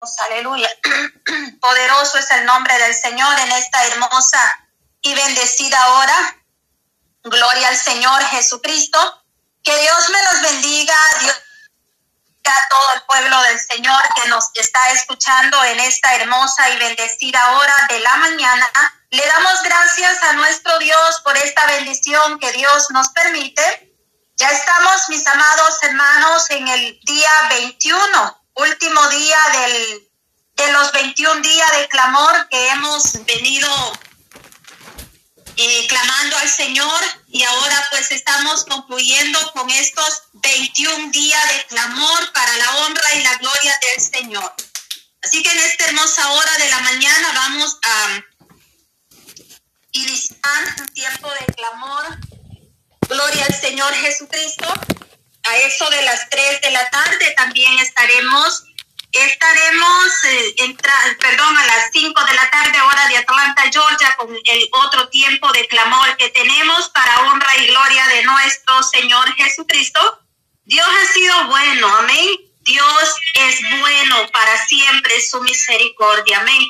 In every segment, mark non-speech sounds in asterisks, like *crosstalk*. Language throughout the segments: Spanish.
Aleluya. *clears throat* Poderoso es el nombre del Señor en esta hermosa y bendecida hora. Gloria al Señor Jesucristo. Que Dios me los bendiga. Dios a todo el pueblo del Señor que nos está escuchando en esta hermosa y bendecida hora de la mañana. Le damos gracias a nuestro Dios por esta bendición que Dios nos permite. Ya estamos, mis amados hermanos, en el día 21 último día del, de los 21 días de clamor que hemos venido clamando al Señor y ahora pues estamos concluyendo con estos 21 días de clamor para la honra y la gloria del Señor. Así que en esta hermosa hora de la mañana vamos a iniciar un tiempo de clamor. Gloria al Señor Jesucristo a eso de las 3 de la tarde también estaremos estaremos eh, perdón a las 5 de la tarde hora de Atlanta Georgia con el otro tiempo de clamor que tenemos para honra y gloria de nuestro Señor Jesucristo. Dios ha sido bueno amén Dios es bueno para siempre su misericordia. Amén.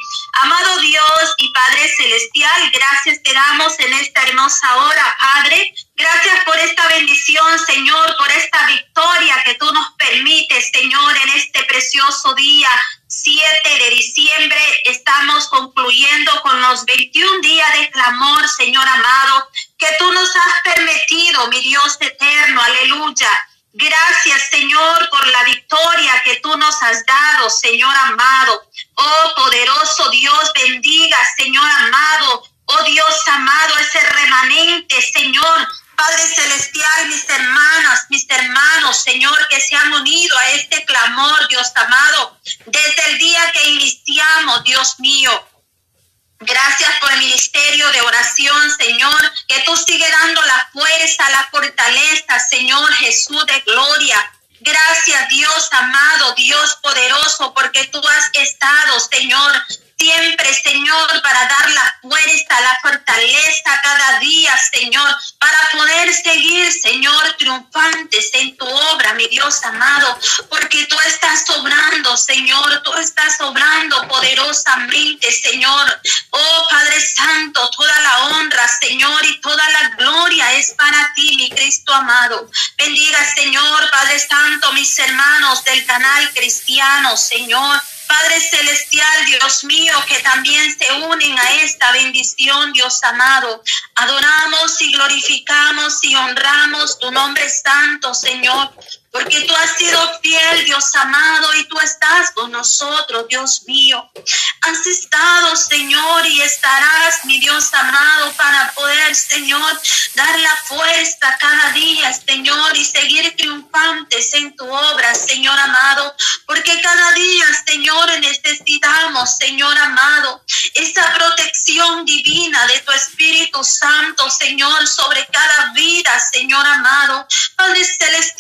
Amado Dios y Padre Celestial, gracias te damos en esta hermosa hora, Padre. Gracias por esta bendición, Señor, por esta victoria que tú nos permites, Señor, en este precioso día. 7 de diciembre estamos concluyendo con los 21 días de clamor, Señor amado, que tú nos has permitido, mi Dios eterno, aleluya. Gracias, Señor, por la victoria que tú nos has dado, Señor amado. Oh, poderoso Dios, bendiga, Señor amado. Oh Dios amado, ese remanente, Señor. Padre Celestial, mis hermanas, mis hermanos, Señor, que se han unido a este clamor, Dios amado, desde el día que iniciamos, Dios mío. Gracias por el ministerio de oración, Señor, que tú sigues dando la fuerza, la fortaleza, Señor Jesús de gloria. Gracias, Dios amado, Dios poderoso, porque tú has estado, Señor, siempre, Señor, para dar la fuerza, la fortaleza cada día, Señor, para poder seguir, Señor, triunfantes en tu obra, mi Dios amado, porque tú estás sobrando, Señor, tú estás sobrando poderosamente, Señor. Oh Padre Santo, toda la honra, Señor, y toda la gloria es para ti, mi Cristo amado. Bendiga, Señor, Padre Santo, mis hermanos del canal cristiano, Señor. Padre Celestial, Dios mío, que también se unen a esta bendición, Dios amado. Adoramos y glorificamos y honramos tu nombre santo, Señor porque tú has sido fiel, Dios amado, y tú estás con nosotros, Dios mío. Has estado, Señor, y estarás, mi Dios amado, para poder, Señor, dar la fuerza cada día, Señor, y seguir triunfantes en tu obra, Señor amado, porque cada día, Señor, necesitamos, Señor amado, esa protección divina de tu Espíritu Santo, Señor, sobre cada vida, Señor amado. Padre Celestial,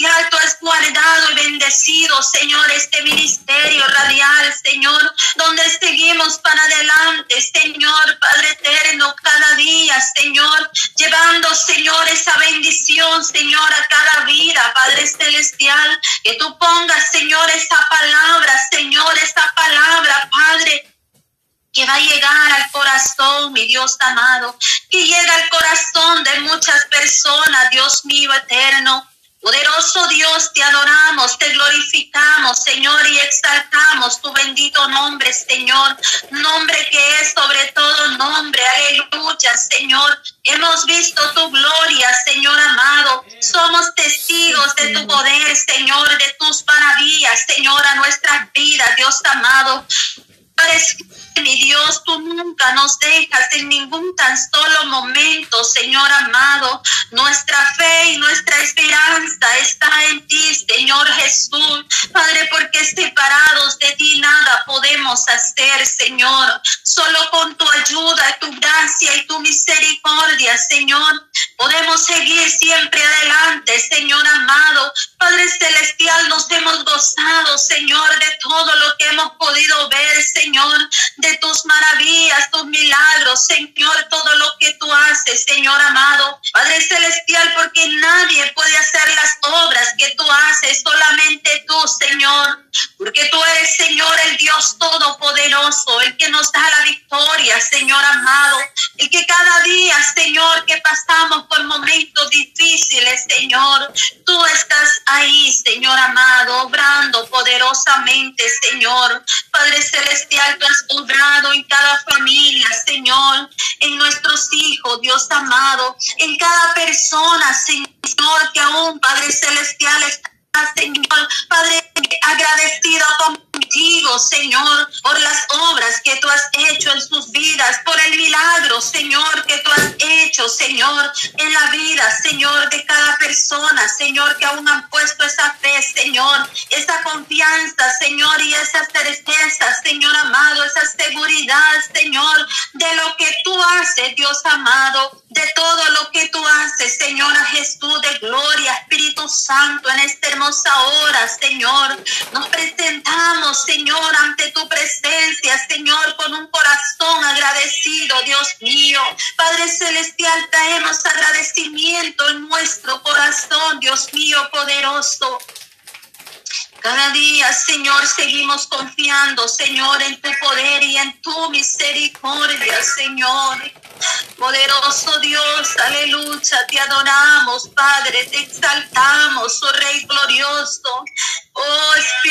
guardado y bendecido, Señor, este ministerio radial, Señor, donde seguimos para adelante, Señor, Padre eterno, cada día, Señor, llevando, Señor, esa bendición, Señor, a cada vida, Padre celestial, que tú pongas, Señor, esa palabra, Señor, esa palabra, Padre, que va a llegar al corazón, mi Dios amado, que llega al corazón de muchas personas, Dios mío eterno, Poderoso Dios, te adoramos, te glorificamos, Señor, y exaltamos tu bendito nombre, Señor. Nombre que es sobre todo nombre. Aleluya, Señor. Hemos visto tu gloria, Señor amado. Somos testigos de tu poder, Señor, de tus maravillas, Señor, a nuestras vidas, Dios amado mi Dios, tú nunca nos dejas en ningún tan solo momento, Señor amado. Nuestra fe y nuestra esperanza está en ti, Señor Jesús. Padre, porque separados de ti nada podemos hacer, Señor. Solo con tu ayuda, tu gracia y tu misericordia, Señor, podemos seguir siempre adelante, Señor amado. Padre Celestial, nos hemos gozado, Señor, de todo lo que hemos podido ver, Señor tus maravillas, tus milagros, Señor, todo lo que tú haces, Señor amado. Padre Celestial, porque nadie puede hacer las obras que tú haces, solamente tú, Señor. Porque tú eres, Señor, el Dios todopoderoso, el que nos da la victoria, Señor amado. El que cada día, Señor, que pasamos por momentos difíciles, Señor, tú estás ahí, Señor amado, obrando poderosamente, Señor. Padre Celestial, tú has en cada familia, Señor, en nuestros hijos, Dios amado, en cada persona, Señor, que aún, Padre Celestial, está Señor, Padre, agradecido contigo, Señor, por las obras que tú has hecho en sus vidas, por el milagro, Señor, que tú has hecho, Señor, en la vida, Señor, de cada persona, Señor, que aún han puesto esa fe, Señor, esa confianza, Señor, y esa certeza, Señor amado, esa seguridad, Señor, de lo que tú haces, Dios amado, de todo lo que tú haces, Señor Jesús, de gloria, Espíritu Santo, en esta hermosa hora, Señor. Nos presentamos, Señor, ante tu presencia, Señor, con un corazón agradecido, Dios mío. Padre Celestial, traemos agradecimiento en nuestro corazón, Dios mío, poderoso. Cada día, Señor, seguimos confiando, Señor, en tu poder y en tu misericordia, Señor. Poderoso Dios, aleluya, te adoramos, Padre, te exaltamos, oh Rey glorioso. Oh Espíritu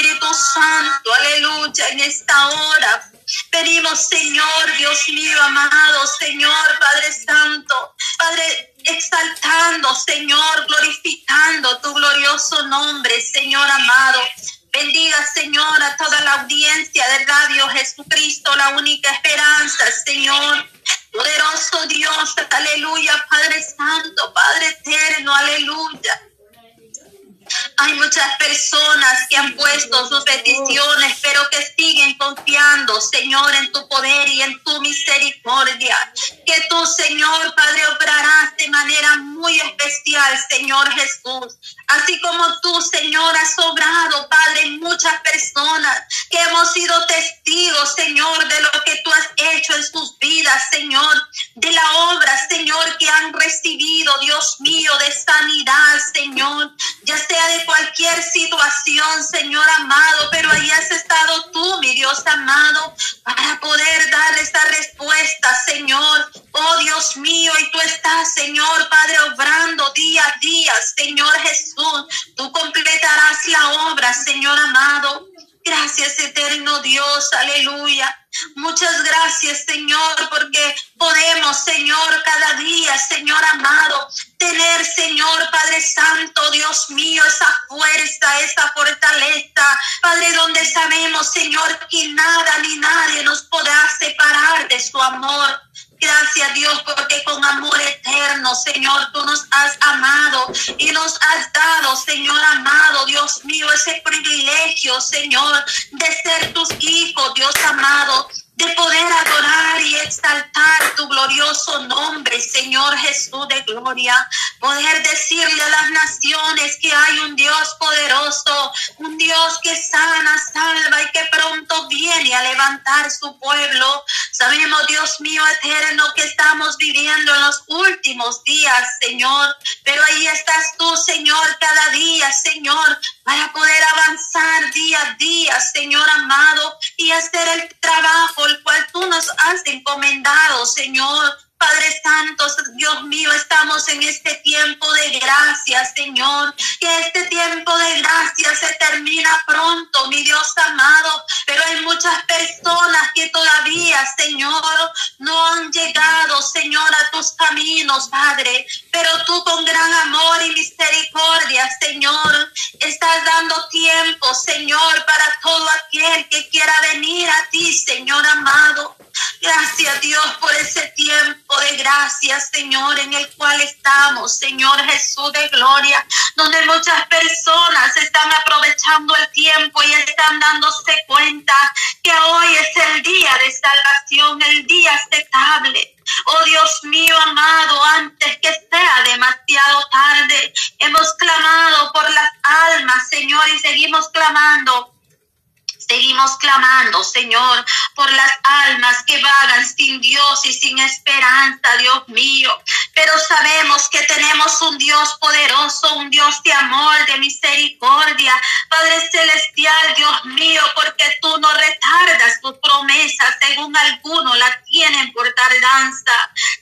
Santo, aleluya, en esta hora. Pedimos, Señor, Dios mío, amado, Señor, Padre Santo, Padre, exaltando, Señor, glorificando tu glorioso nombre, Señor amado. Bendiga, Señor, a toda la audiencia de Radio Jesucristo, la única esperanza, Señor. Poderoso Dios, aleluya, Padre Santo, Padre Eterno, aleluya. Hay muchas personas que han puesto sus peticiones, pero que siguen confiando, Señor, en tu poder y en tu misericordia. Que tú, Señor, Padre, obrarás de manera muy especial, Señor Jesús. Así como tú, Señor, has obrado, Padre, muchas personas hemos sido testigos, Señor, de lo que tú has hecho en sus vidas, Señor, de la obra, Señor, que han recibido, Dios mío, de sanidad, Señor, ya sea de cualquier situación, Señor amado, pero ahí has estado tú, mi Dios amado, para poder dar esta respuesta, Señor. Oh Dios mío, y tú estás, Señor, Padre, obrando día a día, Señor Jesús. Tú completarás la obra, Señor amado. Gracias, eterno Dios, aleluya. Muchas gracias, Señor, porque podemos, Señor, cada día, Señor amado, tener, Señor, Padre Santo, Dios mío, esa fuerza, esa fortaleza, Padre, donde sabemos, Señor, que nada ni nadie nos podrá separar de su amor. Gracias Dios porque con amor eterno, Señor, tú nos has amado y nos has dado, Señor amado, Dios mío, ese privilegio, Señor, de ser tus hijos, Dios amado de poder adorar y exaltar tu glorioso nombre, Señor Jesús de gloria. Poder decirle a las naciones que hay un Dios poderoso, un Dios que sana, salva y que pronto viene a levantar su pueblo. Sabemos, Dios mío eterno, que estamos viviendo en los últimos días, Señor. Pero ahí estás tú, Señor, cada día, Señor, para poder avanzar día a día, Señor amado, y hacer el trabajo el nos has encomendado, Señor. Padre Santo, Dios mío, estamos en este tiempo de gracia, Señor. Que este tiempo de gracia se termina pronto, mi Dios amado. Pero hay muchas personas que todavía, Señor, no han llegado, Señor, a tus caminos, Padre. Pero tú con gran amor y misericordia, Señor, estás dando tiempo, Señor, para todo aquel que quiera venir a ti, Señor amado. Gracias Dios por ese tiempo de gracia, Señor, en el cual estamos, Señor Jesús de gloria, donde muchas personas están aprovechando el tiempo y están dándose cuenta que hoy es el día de salvación, el día aceptable. Oh Dios mío amado, antes que sea demasiado tarde, hemos clamado por las almas, Señor, y seguimos clamando Seguimos clamando, Señor, por las almas que vagan sin Dios y sin esperanza, Dios mío. Pero sabemos que tenemos un Dios poderoso, un Dios de amor, de misericordia. Padre Celestial, Dios mío, porque tú no retardas tus promesas según algunos la tienen por tardanza,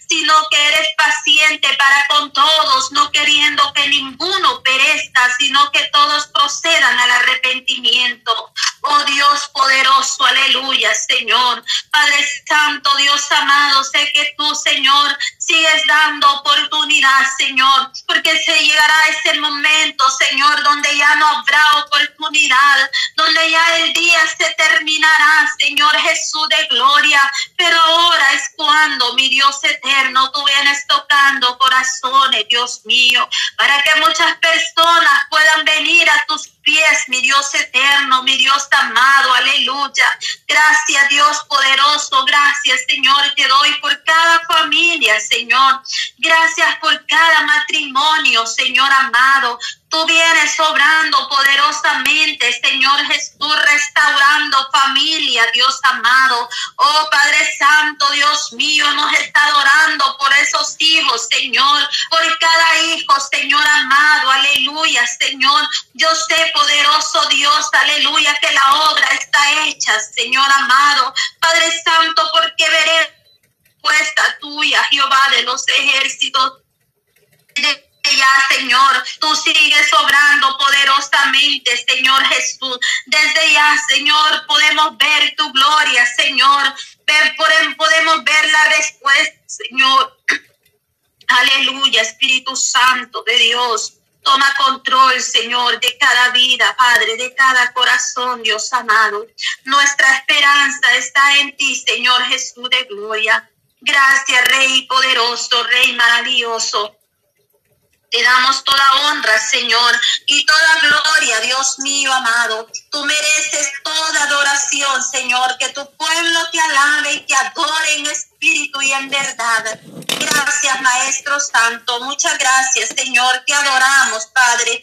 sino que eres paciente para con todos, no queriendo que ninguno perezca, sino que todos procedan al arrepentimiento. Oh Dios poderoso, aleluya, Señor. Padre Santo, Dios amado, sé que tú, Señor, sigues dando oportunidad, Señor, porque se llegará ese momento, Señor, donde ya no habrá oportunidad, donde ya el día se terminará, Señor Jesús de gloria. Pero ahora es cuando, mi Dios eterno, tú vienes tocando corazones, Dios mío, para que muchas personas puedan venir a tus pies, mi Dios eterno, mi Dios amado, aleluya. Gracias, Dios poderoso, gracias, Señor, te doy por cada familia, Señor. Gracias por cada matrimonio, Señor amado. Tú vienes obrando poderosamente, Señor Jesús, restaurando familia, Dios amado. Oh Padre Santo, Dios mío, nos está adorando por esos hijos, Señor, por cada hijo, Señor amado, aleluya, Señor. Yo sé, poderoso Dios, aleluya, que la obra está hecha, Señor amado. Padre Santo, porque veré puesta tuya, Jehová de los ejércitos ya, Señor, tú sigues obrando poderosamente, Señor Jesús. Desde ya, Señor, podemos ver tu gloria, Señor. podemos ver la Señor. Aleluya, Espíritu Santo de Dios. Toma control, Señor, de cada vida, Padre, de cada corazón, Dios amado. Nuestra esperanza está en ti, Señor Jesús de gloria. Gracias, Rey poderoso, Rey maravilloso. Te damos toda honra, Señor, y toda gloria, Dios mío amado. Tú mereces toda adoración, Señor, que tu pueblo te alabe y te adore en espíritu y en verdad. Gracias, Maestro Santo. Muchas gracias, Señor. Te adoramos, Padre.